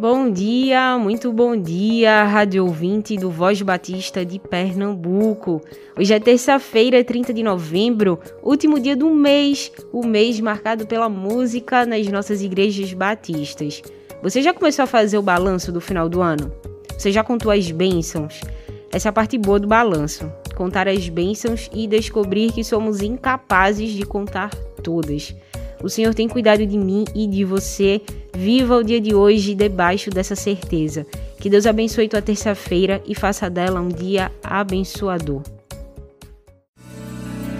Bom dia, muito bom dia, rádio ouvinte do Voz Batista de Pernambuco. Hoje é terça-feira, 30 de novembro, último dia do mês, o mês marcado pela música nas nossas igrejas batistas. Você já começou a fazer o balanço do final do ano? Você já contou as bênçãos? Essa é a parte boa do balanço: contar as bênçãos e descobrir que somos incapazes de contar todas. O Senhor tem cuidado de mim e de você. Viva o dia de hoje debaixo dessa certeza. Que Deus abençoe tua terça-feira e faça dela um dia abençoador.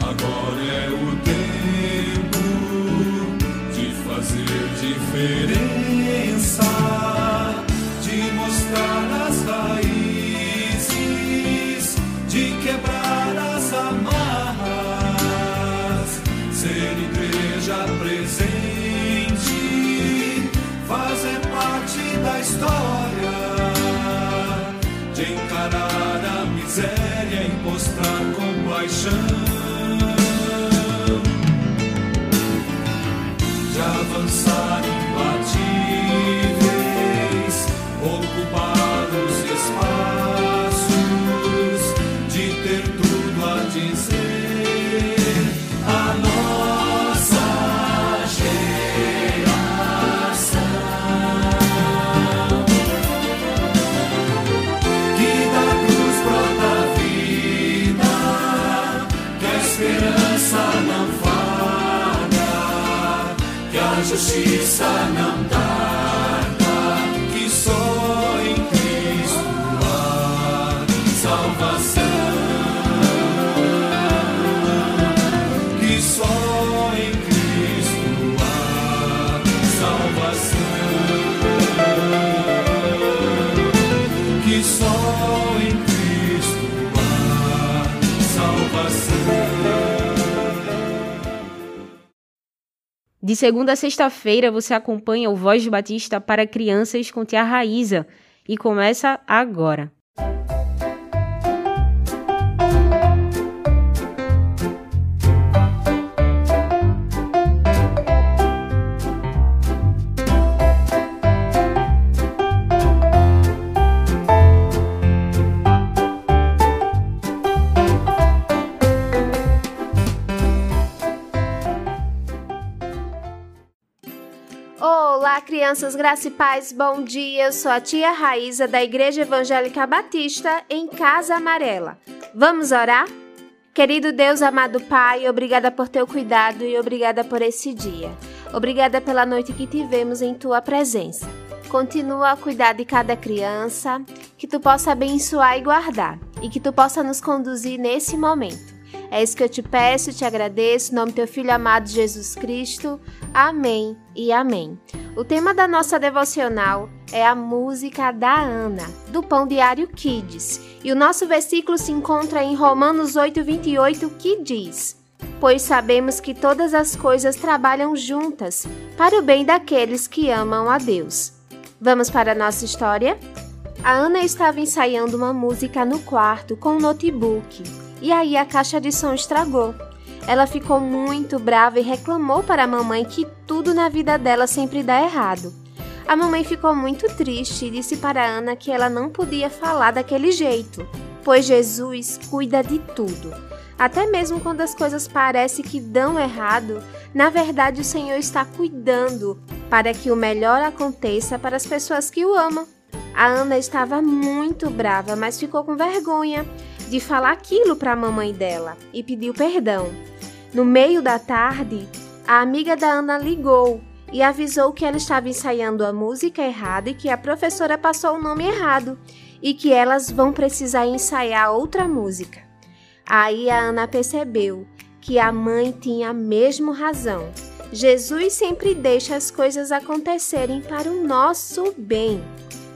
Agora é o tempo de fazer diferença, de que a justiça não De segunda a sexta-feira você acompanha o Voz Batista para crianças com tia Raíza e começa agora. Crianças graça e paz, bom dia. Eu sou a tia Raíza da Igreja Evangélica Batista em Casa Amarela. Vamos orar? Querido Deus, amado Pai, obrigada por teu cuidado e obrigada por esse dia. Obrigada pela noite que tivemos em tua presença. Continua a cuidar de cada criança, que tu possa abençoar e guardar, e que tu possa nos conduzir nesse momento. É isso que eu te peço te agradeço, em nome do teu filho amado Jesus Cristo. Amém e amém. O tema da nossa devocional é a música da Ana, do Pão Diário Kids. E o nosso versículo se encontra em Romanos 8:28, que diz: Pois sabemos que todas as coisas trabalham juntas para o bem daqueles que amam a Deus. Vamos para a nossa história? A Ana estava ensaiando uma música no quarto com um notebook. E aí a caixa de som estragou. Ela ficou muito brava e reclamou para a mamãe que tudo na vida dela sempre dá errado. A mamãe ficou muito triste e disse para Ana que ela não podia falar daquele jeito, pois Jesus cuida de tudo. Até mesmo quando as coisas parecem que dão errado, na verdade o Senhor está cuidando para que o melhor aconteça para as pessoas que o amam. A Ana estava muito brava, mas ficou com vergonha de falar aquilo para a mamãe dela e pediu perdão. No meio da tarde, a amiga da Ana ligou e avisou que ela estava ensaiando a música errada e que a professora passou o nome errado e que elas vão precisar ensaiar outra música. Aí a Ana percebeu que a mãe tinha mesmo razão. Jesus sempre deixa as coisas acontecerem para o nosso bem.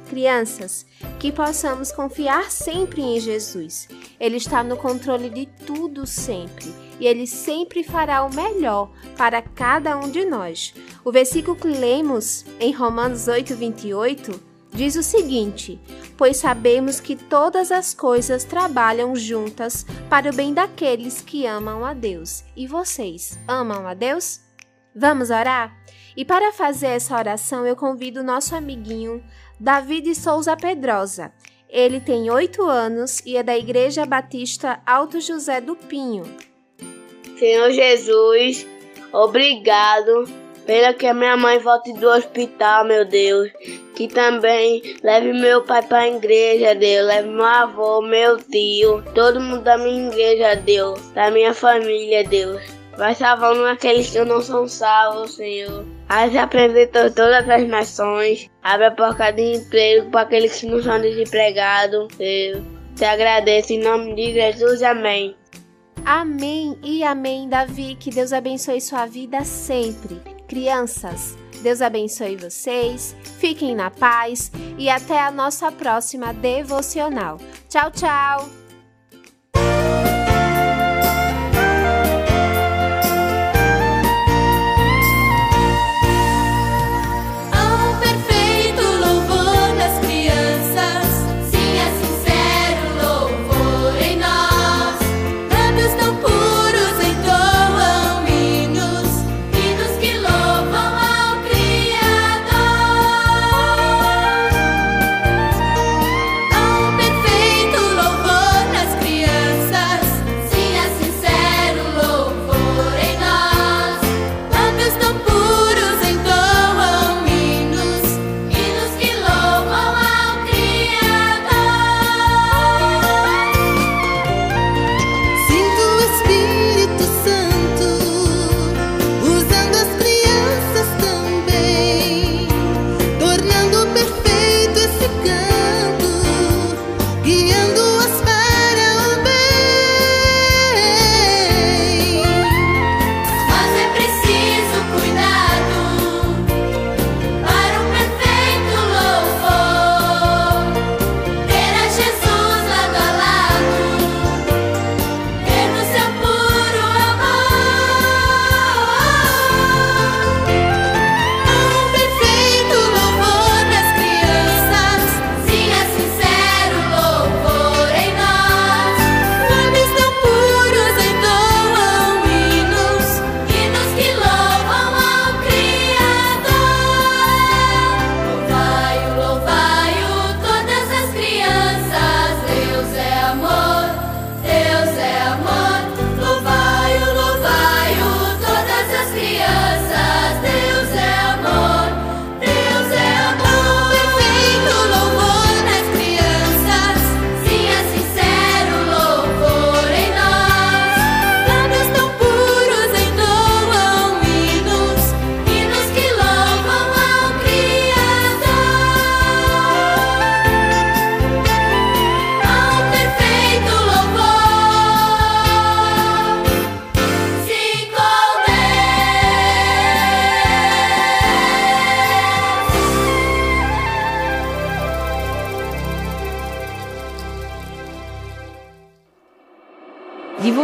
crianças, que possamos confiar sempre em Jesus. Ele está no controle de tudo sempre e ele sempre fará o melhor para cada um de nós. O versículo que lemos em Romanos 8, 28 diz o seguinte: Pois sabemos que todas as coisas trabalham juntas para o bem daqueles que amam a Deus. E vocês amam a Deus? Vamos orar? E para fazer essa oração, eu convido o nosso amiguinho David Souza Pedrosa. Ele tem oito anos e é da Igreja Batista Alto José do Pinho. Senhor Jesus, obrigado pela que a minha mãe volte do hospital, meu Deus. Que também leve meu pai para a igreja, Deus. Leve meu avô, meu tio, todo mundo da minha igreja, Deus. Da minha família, Deus. Vai salvando aqueles que não são salvos, Senhor. Aí apresentou todas as nações. Abre a porta de emprego para aqueles que não são desempregados. Eu te agradeço em nome de Jesus. Amém. Amém e amém, Davi. Que Deus abençoe sua vida sempre. Crianças, Deus abençoe vocês. Fiquem na paz e até a nossa próxima devocional. Tchau, tchau.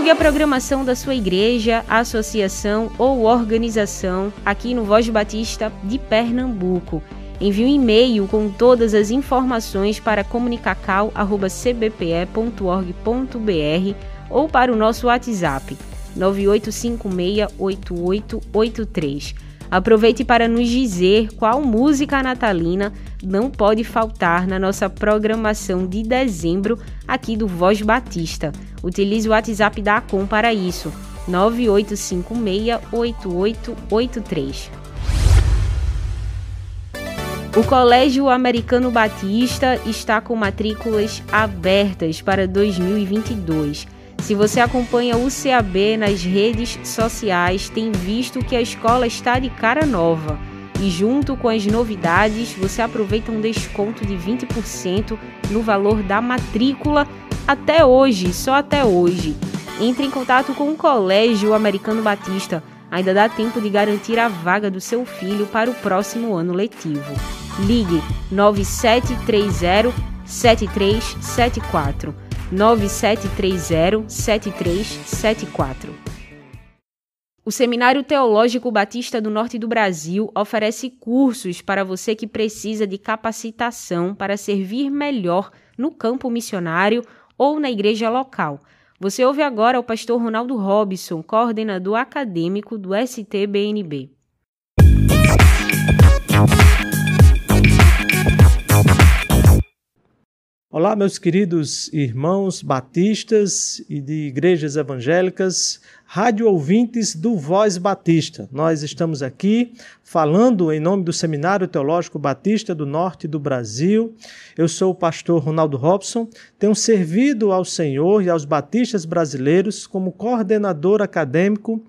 Divulgue a programação da sua igreja, associação ou organização aqui no Voz Batista de Pernambuco. Envie um e-mail com todas as informações para comunicacau.cbpe.org.br ou para o nosso WhatsApp 98568883. Aproveite para nos dizer qual música natalina não pode faltar na nossa programação de dezembro aqui do Voz Batista. Utilize o WhatsApp da Acom para isso. 98568883. O Colégio Americano Batista está com matrículas abertas para 2022. Se você acompanha o CAB nas redes sociais, tem visto que a escola está de cara nova. E junto com as novidades, você aproveita um desconto de 20% no valor da matrícula até hoje, só até hoje. Entre em contato com o Colégio Americano Batista. Ainda dá tempo de garantir a vaga do seu filho para o próximo ano letivo. Ligue 9730 7374 9730 7374. O Seminário Teológico Batista do Norte do Brasil oferece cursos para você que precisa de capacitação para servir melhor no campo missionário ou na igreja local. Você ouve agora o pastor Ronaldo Robson, coordenador acadêmico do STBNB. Olá, meus queridos irmãos batistas e de igrejas evangélicas, rádio ouvintes do Voz Batista. Nós estamos aqui falando em nome do Seminário Teológico Batista do Norte do Brasil. Eu sou o pastor Ronaldo Robson, tenho servido ao Senhor e aos batistas brasileiros como coordenador acadêmico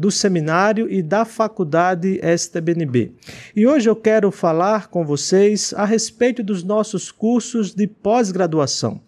do seminário e da faculdade STBNB. E hoje eu quero falar com vocês a respeito dos nossos cursos de pós-graduação.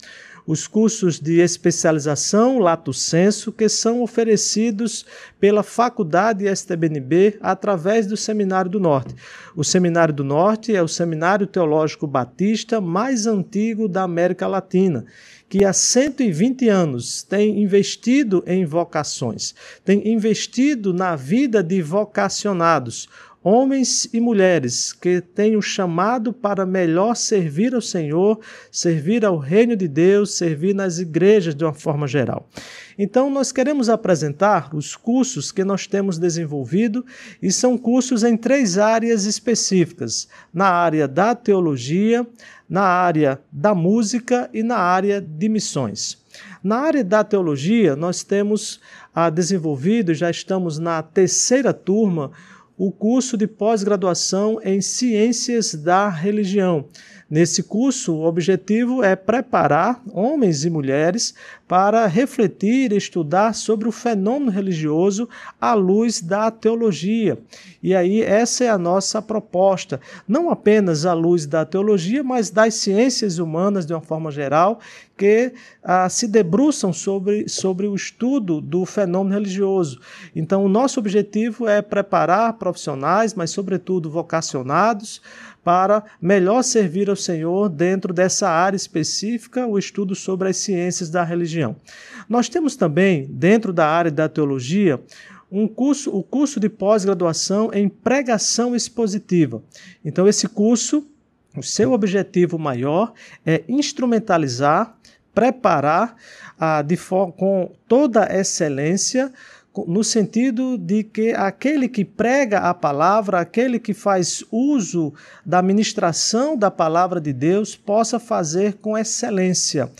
Os cursos de especialização Lato Senso que são oferecidos pela Faculdade STBNB através do Seminário do Norte. O Seminário do Norte é o Seminário Teológico Batista mais antigo da América Latina que há 120 anos tem investido em vocações, tem investido na vida de vocacionados, homens e mulheres que têm o chamado para melhor servir ao Senhor, servir ao reino de Deus, servir nas igrejas de uma forma geral. Então, nós queremos apresentar os cursos que nós temos desenvolvido e são cursos em três áreas específicas: na área da teologia, na área da música e na área de missões. Na área da teologia, nós temos ah, desenvolvido, já estamos na terceira turma, o curso de pós-graduação em Ciências da Religião. Nesse curso, o objetivo é preparar homens e mulheres para refletir e estudar sobre o fenômeno religioso à luz da teologia. E aí, essa é a nossa proposta, não apenas à luz da teologia, mas das ciências humanas de uma forma geral, que ah, se debruçam sobre, sobre o estudo do fenômeno religioso. Então, o nosso objetivo é preparar profissionais, mas, sobretudo, vocacionados para melhor servir ao Senhor dentro dessa área específica, o estudo sobre as ciências da religião. Nós temos também, dentro da área da teologia, um curso, o curso de pós-graduação em pregação expositiva. Então, esse curso, o seu objetivo maior é instrumentalizar, preparar ah, de com toda excelência no sentido de que aquele que prega a palavra, aquele que faz uso da ministração da palavra de Deus, possa fazer com excelência.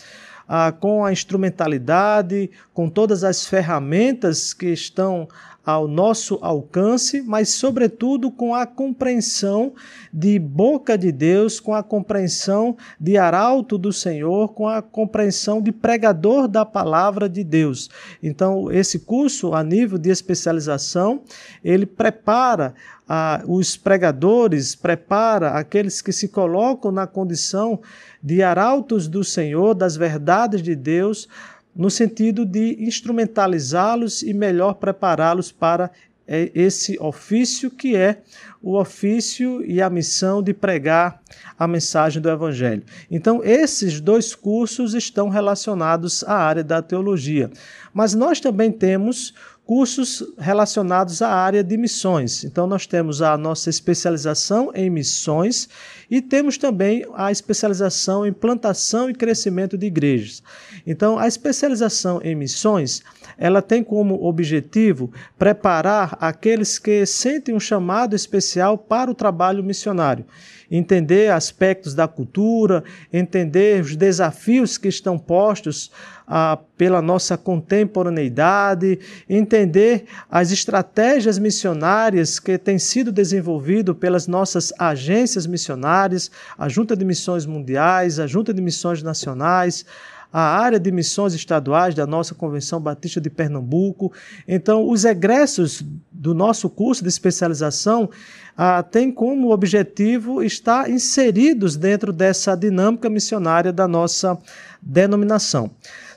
Ah, com a instrumentalidade, com todas as ferramentas que estão ao nosso alcance, mas, sobretudo, com a compreensão de boca de Deus, com a compreensão de arauto do Senhor, com a compreensão de pregador da palavra de Deus. Então, esse curso, a nível de especialização, ele prepara ah, os pregadores, prepara aqueles que se colocam na condição de arautos do Senhor, das verdades de Deus, no sentido de instrumentalizá-los e melhor prepará-los para é, esse ofício que é o ofício e a missão de pregar a mensagem do Evangelho. Então, esses dois cursos estão relacionados à área da teologia. Mas nós também temos cursos relacionados à área de missões. Então, nós temos a nossa especialização em missões e temos também a especialização em plantação e crescimento de igrejas. Então, a especialização em missões, ela tem como objetivo preparar aqueles que sentem um chamado especial para o trabalho missionário entender aspectos da cultura, entender os desafios que estão postos ah, pela nossa contemporaneidade, entender as estratégias missionárias que têm sido desenvolvidas pelas nossas agências missionárias, a Junta de Missões Mundiais, a Junta de Missões Nacionais, a área de missões estaduais da nossa Convenção Batista de Pernambuco. Então, os egressos do nosso curso de especialização ah, têm como objetivo estar inseridos dentro dessa dinâmica missionária da nossa denominação.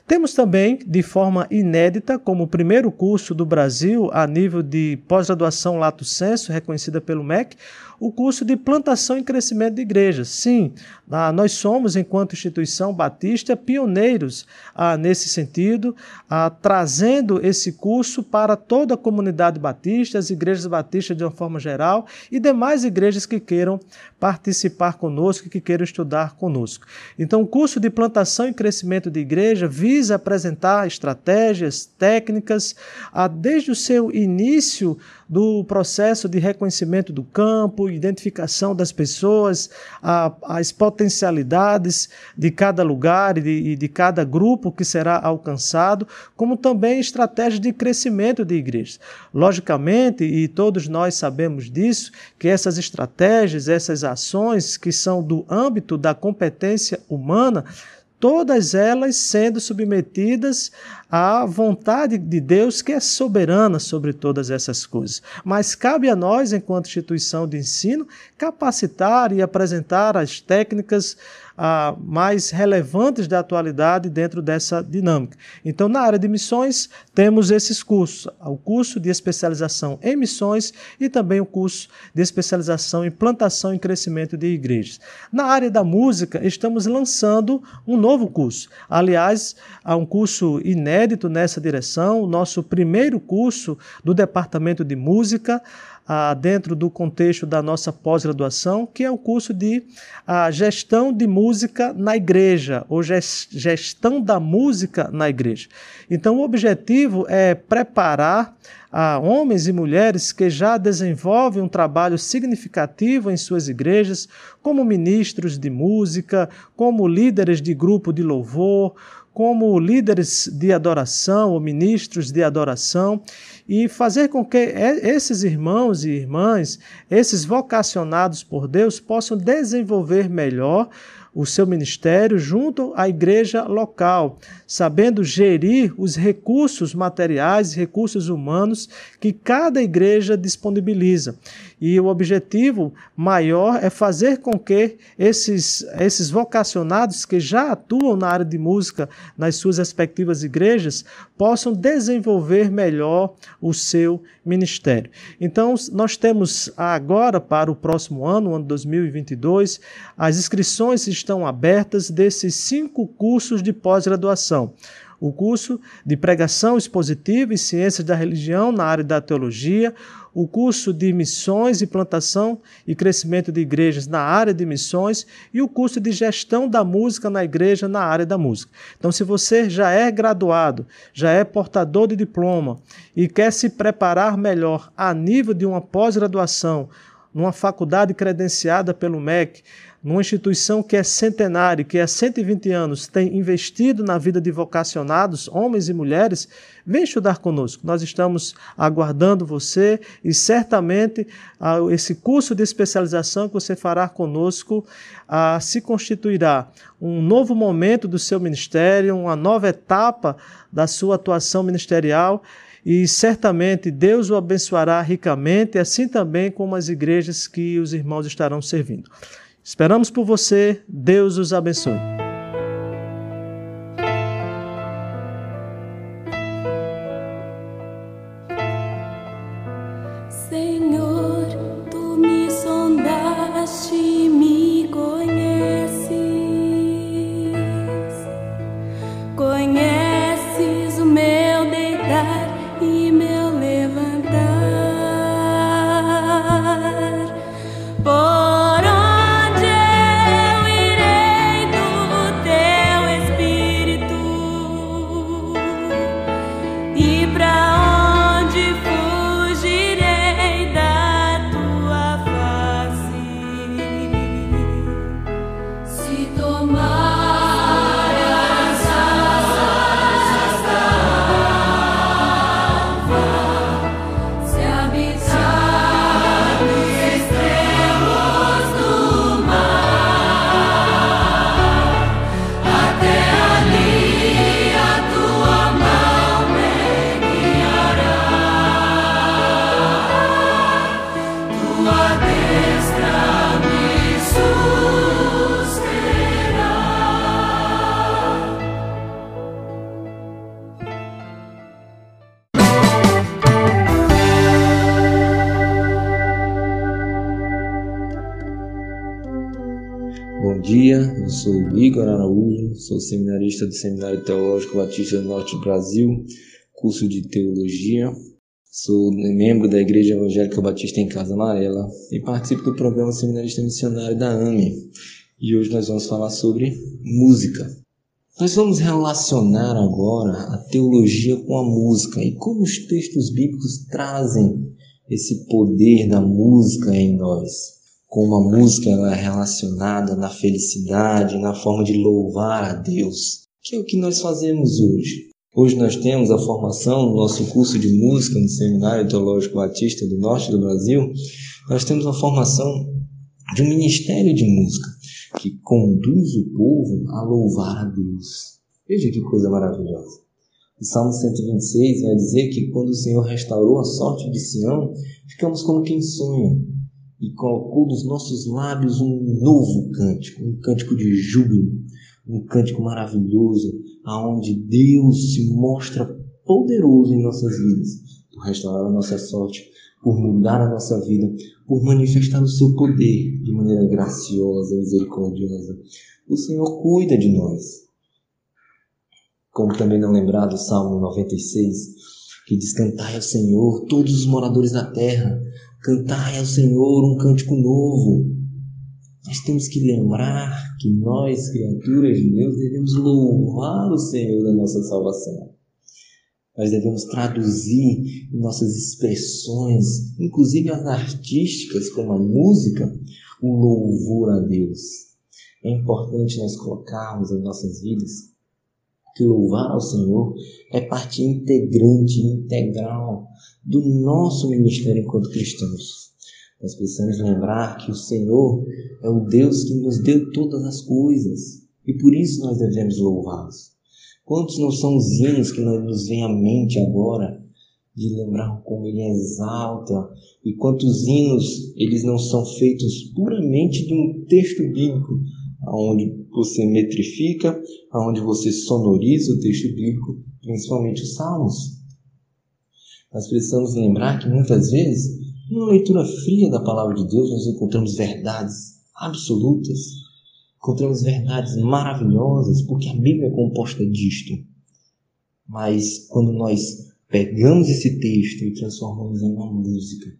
Temos também, de forma inédita, como primeiro curso do Brasil a nível de pós-graduação Lato Senso, reconhecida pelo MEC, o curso de plantação e crescimento de igrejas. Sim, ah, nós somos, enquanto instituição batista, pioneiros ah, nesse sentido, ah, trazendo esse curso para toda a comunidade batista, as igrejas batistas de uma forma geral e demais igrejas que queiram participar conosco, que queiram estudar conosco. Então, o curso de plantação e crescimento de igreja visa apresentar estratégias, técnicas, desde o seu início do processo de reconhecimento do campo, identificação das pessoas, a, as potencialidades de cada lugar e de, de, cada grupo que será alcançado, como também estratégias de crescimento de igrejas. Logicamente, e todos nós sabemos disso, que essas estratégias, essas ações que são do âmbito da competência humana, todas elas sendo submetidas à vontade de Deus, que é soberana sobre todas essas coisas. Mas cabe a nós, enquanto instituição de ensino, capacitar e apresentar as técnicas ah, mais relevantes da atualidade dentro dessa dinâmica. Então, na área de missões, temos esses cursos: o curso de especialização em missões e também o curso de especialização em plantação e crescimento de igrejas. Na área da música, estamos lançando um novo curso. Aliás, há um curso inédito nessa direção, o nosso primeiro curso do Departamento de Música ah, dentro do contexto da nossa pós-graduação, que é o curso de ah, gestão de música na igreja, ou gestão da música na igreja. Então, o objetivo é preparar a homens e mulheres que já desenvolvem um trabalho significativo em suas igrejas, como ministros de música, como líderes de grupo de louvor, como líderes de adoração ou ministros de adoração e fazer com que esses irmãos e irmãs, esses vocacionados por Deus, possam desenvolver melhor o seu ministério junto à igreja local, sabendo gerir os recursos materiais e recursos humanos que cada igreja disponibiliza. E o objetivo maior é fazer com que esses, esses vocacionados que já atuam na área de música nas suas respectivas igrejas possam desenvolver melhor o seu ministério. Então, nós temos agora para o próximo ano, ano 2022, as inscrições estão abertas desses cinco cursos de pós-graduação o curso de pregação expositiva e ciências da religião na área da teologia, o curso de missões e plantação e crescimento de igrejas na área de missões e o curso de gestão da música na igreja na área da música. Então, se você já é graduado, já é portador de diploma e quer se preparar melhor a nível de uma pós-graduação, numa faculdade credenciada pelo MEC, numa instituição que é centenária, que há 120 anos tem investido na vida de vocacionados, homens e mulheres, vem estudar conosco. Nós estamos aguardando você e certamente ah, esse curso de especialização que você fará conosco ah, se constituirá um novo momento do seu ministério, uma nova etapa da sua atuação ministerial e certamente Deus o abençoará ricamente, assim também como as igrejas que os irmãos estarão servindo. Esperamos por você. Deus os abençoe. Dia. Eu sou Igor Araújo, sou seminarista do Seminário Teológico Batista do Norte do Brasil, curso de Teologia. Sou membro da Igreja Evangélica Batista em Casa Amarela e participo do programa Seminarista Missionário da AME. E hoje nós vamos falar sobre música. Nós vamos relacionar agora a teologia com a música e como os textos bíblicos trazem esse poder da música em nós como a música ela é relacionada na felicidade, na forma de louvar a Deus, que é o que nós fazemos hoje. Hoje nós temos a formação no nosso curso de música no Seminário Teológico Batista do Norte do Brasil, nós temos a formação de um ministério de música que conduz o povo a louvar a Deus. Veja que coisa maravilhosa. O Salmo 126 vai dizer que quando o Senhor restaurou a sorte de Sião, ficamos como quem sonha, e colocou dos nossos lábios um novo cântico, um cântico de júbilo, um cântico maravilhoso, aonde Deus se mostra poderoso em nossas vidas, por restaurar a nossa sorte, por mudar a nossa vida, por manifestar o seu poder de maneira graciosa, misericordiosa. O Senhor cuida de nós. Como também não lembrar do Salmo 96, que diz: Cantai ao Senhor, todos os moradores da terra, Cantai ao Senhor um cântico novo. Nós temos que lembrar que nós, criaturas de Deus, devemos louvar o Senhor da nossa salvação. Nós devemos traduzir em nossas expressões, inclusive as artísticas, como a música, o louvor a Deus. É importante nós colocarmos em nossas vidas que louvar ao Senhor é parte integrante, integral do nosso ministério enquanto cristãos. Nós precisamos lembrar que o Senhor é o Deus que nos deu todas as coisas e por isso nós devemos louvá-los. Quantos não são os hinos que nos vêm à mente agora de lembrar como Ele exalta e quantos hinos eles não são feitos puramente de um texto bíblico, onde você metrifica, onde você sonoriza o texto bíblico, principalmente os salmos. Nós precisamos lembrar que muitas vezes, numa leitura fria da palavra de Deus, nós encontramos verdades absolutas, encontramos verdades maravilhosas, porque a Bíblia é composta disto. Mas quando nós pegamos esse texto e transformamos em uma música,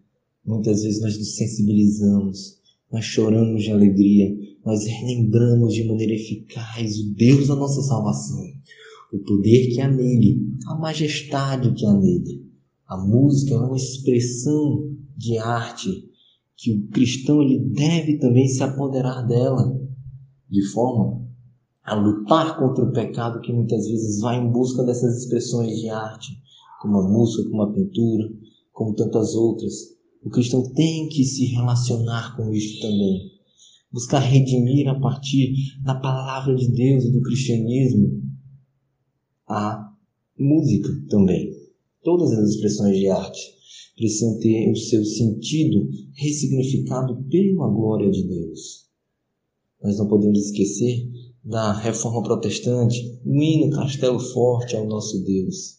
muitas vezes nós nos sensibilizamos, nós choramos de alegria, nós relembramos de maneira eficaz o Deus da nossa salvação, o poder que há nele, a majestade que há nele. A música é uma expressão de arte que o cristão ele deve também se apoderar dela, de forma a lutar contra o pecado que muitas vezes vai em busca dessas expressões de arte, como a música, como a pintura, como tantas outras. O cristão tem que se relacionar com isto também. Buscar redimir a partir da palavra de Deus e do cristianismo a música também. Todas as expressões de arte precisam ter o seu sentido ressignificado pela glória de Deus. Nós não podemos esquecer da reforma protestante, o hino Castelo Forte ao nosso Deus,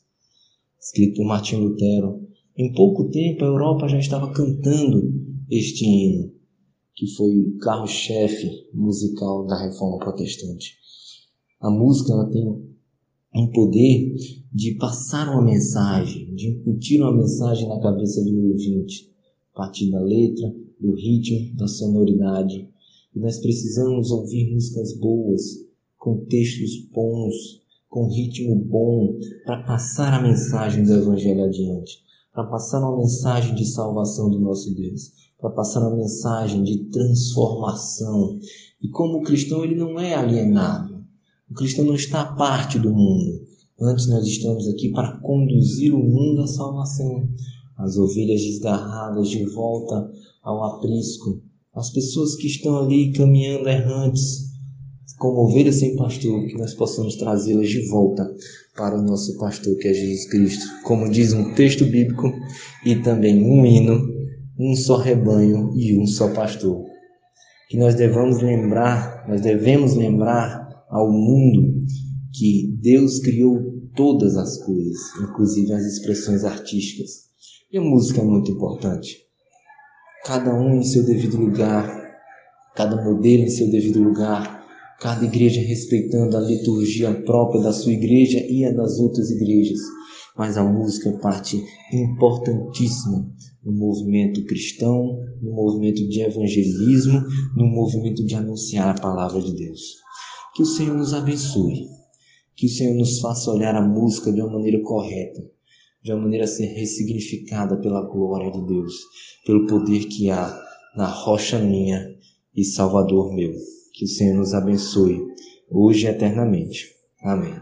escrito por Martim Lutero, em pouco tempo, a Europa já estava cantando este hino, que foi o carro-chefe musical da reforma protestante. A música ela tem um poder de passar uma mensagem, de incutir uma mensagem na cabeça do ouvinte, a partir da letra, do ritmo, da sonoridade. E nós precisamos ouvir músicas boas, com textos bons, com ritmo bom, para passar a mensagem do Evangelho adiante para passar uma mensagem de salvação do nosso Deus, para passar uma mensagem de transformação. E como cristão ele não é alienado, o cristão não está à parte do mundo. Antes nós estamos aqui para conduzir o mundo à salvação, as ovelhas desgarradas de volta ao aprisco, as pessoas que estão ali caminhando errantes, como ovelhas sem pastor, que nós possamos trazê-las de volta para o nosso pastor que é Jesus Cristo. Como diz um texto bíblico e também um hino, um só rebanho e um só pastor. Que nós devamos lembrar, nós devemos lembrar ao mundo que Deus criou todas as coisas, inclusive as expressões artísticas. E a música é muito importante. Cada um em seu devido lugar, cada modelo em seu devido lugar, cada igreja respeitando a liturgia própria da sua igreja e a das outras igrejas. Mas a música é parte importantíssima no movimento cristão, no movimento de evangelismo, no movimento de anunciar a palavra de Deus. Que o Senhor nos abençoe, que o Senhor nos faça olhar a música de uma maneira correta, de uma maneira a ser ressignificada pela glória de Deus, pelo poder que há na rocha minha e Salvador meu. Que o Senhor nos abençoe, hoje e eternamente. Amém.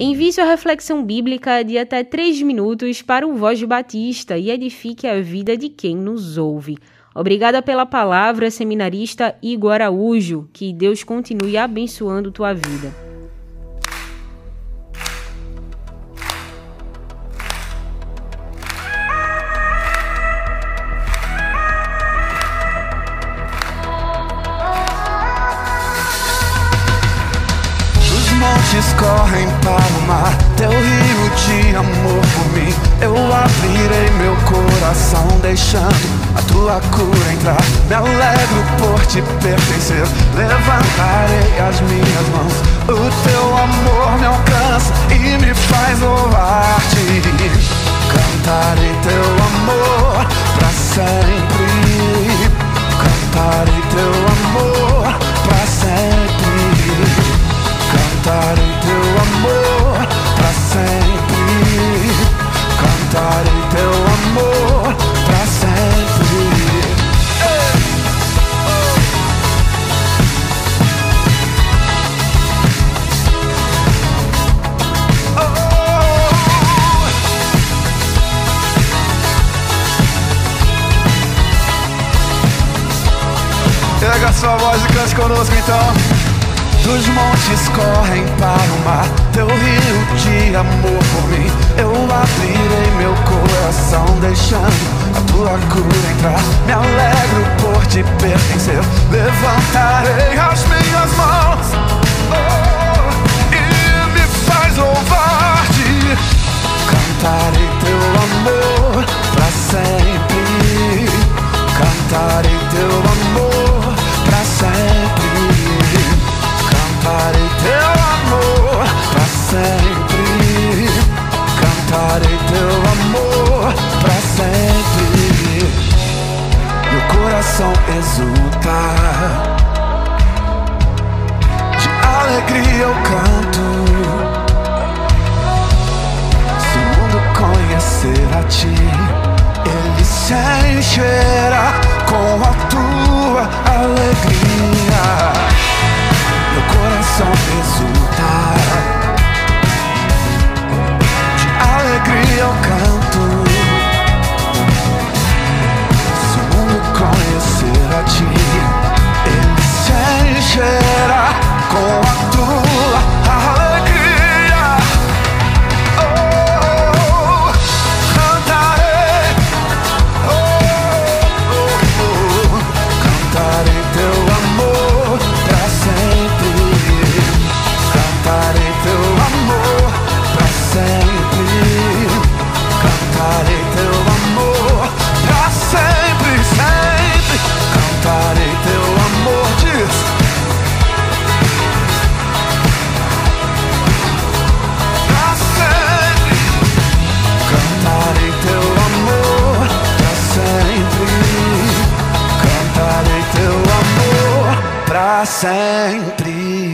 Envie sua reflexão bíblica de até 3 minutos para o Voz Batista e edifique a vida de quem nos ouve. Obrigada pela palavra, seminarista Igor Araújo. Que Deus continue abençoando tua vida. Deixando a tua cura entrar. Me alegro por te pertencer, levantarei as minhas mãos. O teu amor me alcança e me faz louvar-te. Cantarei teu amor pra sempre. Cantarei teu amor pra sempre. Cantarei teu amor pra sempre. Cantarei teu amor Pega sua voz e cante conosco então. Dos montes correm para o mar, teu rio de amor por mim. Eu abrirei meu coração, deixando a tua cura entrar. Me alegro por te pertencer, levantarei as minhas mãos oh, e me faz louvar-te. Cantarei coração exulta. De alegria eu canto. Se o mundo conhecer a ti, ele se encherá com a tua alegria meu coração exulta. Sempre.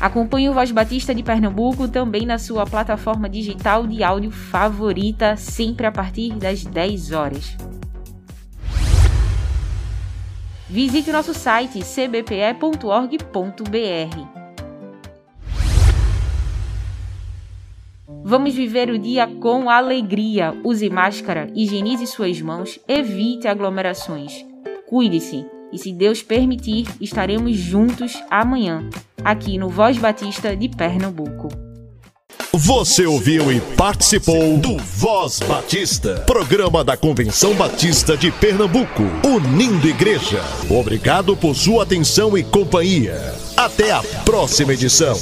Acompanhe o Voz Batista de Pernambuco também na sua plataforma digital de áudio favorita, sempre a partir das 10 horas. Visite nosso site cbpe.org.br. Vamos viver o dia com alegria. Use máscara, higienize suas mãos, evite aglomerações. Cuide-se e, se Deus permitir, estaremos juntos amanhã, aqui no Voz Batista de Pernambuco. Você ouviu e participou do Voz Batista, programa da Convenção Batista de Pernambuco, unindo igreja. Obrigado por sua atenção e companhia. Até a próxima edição.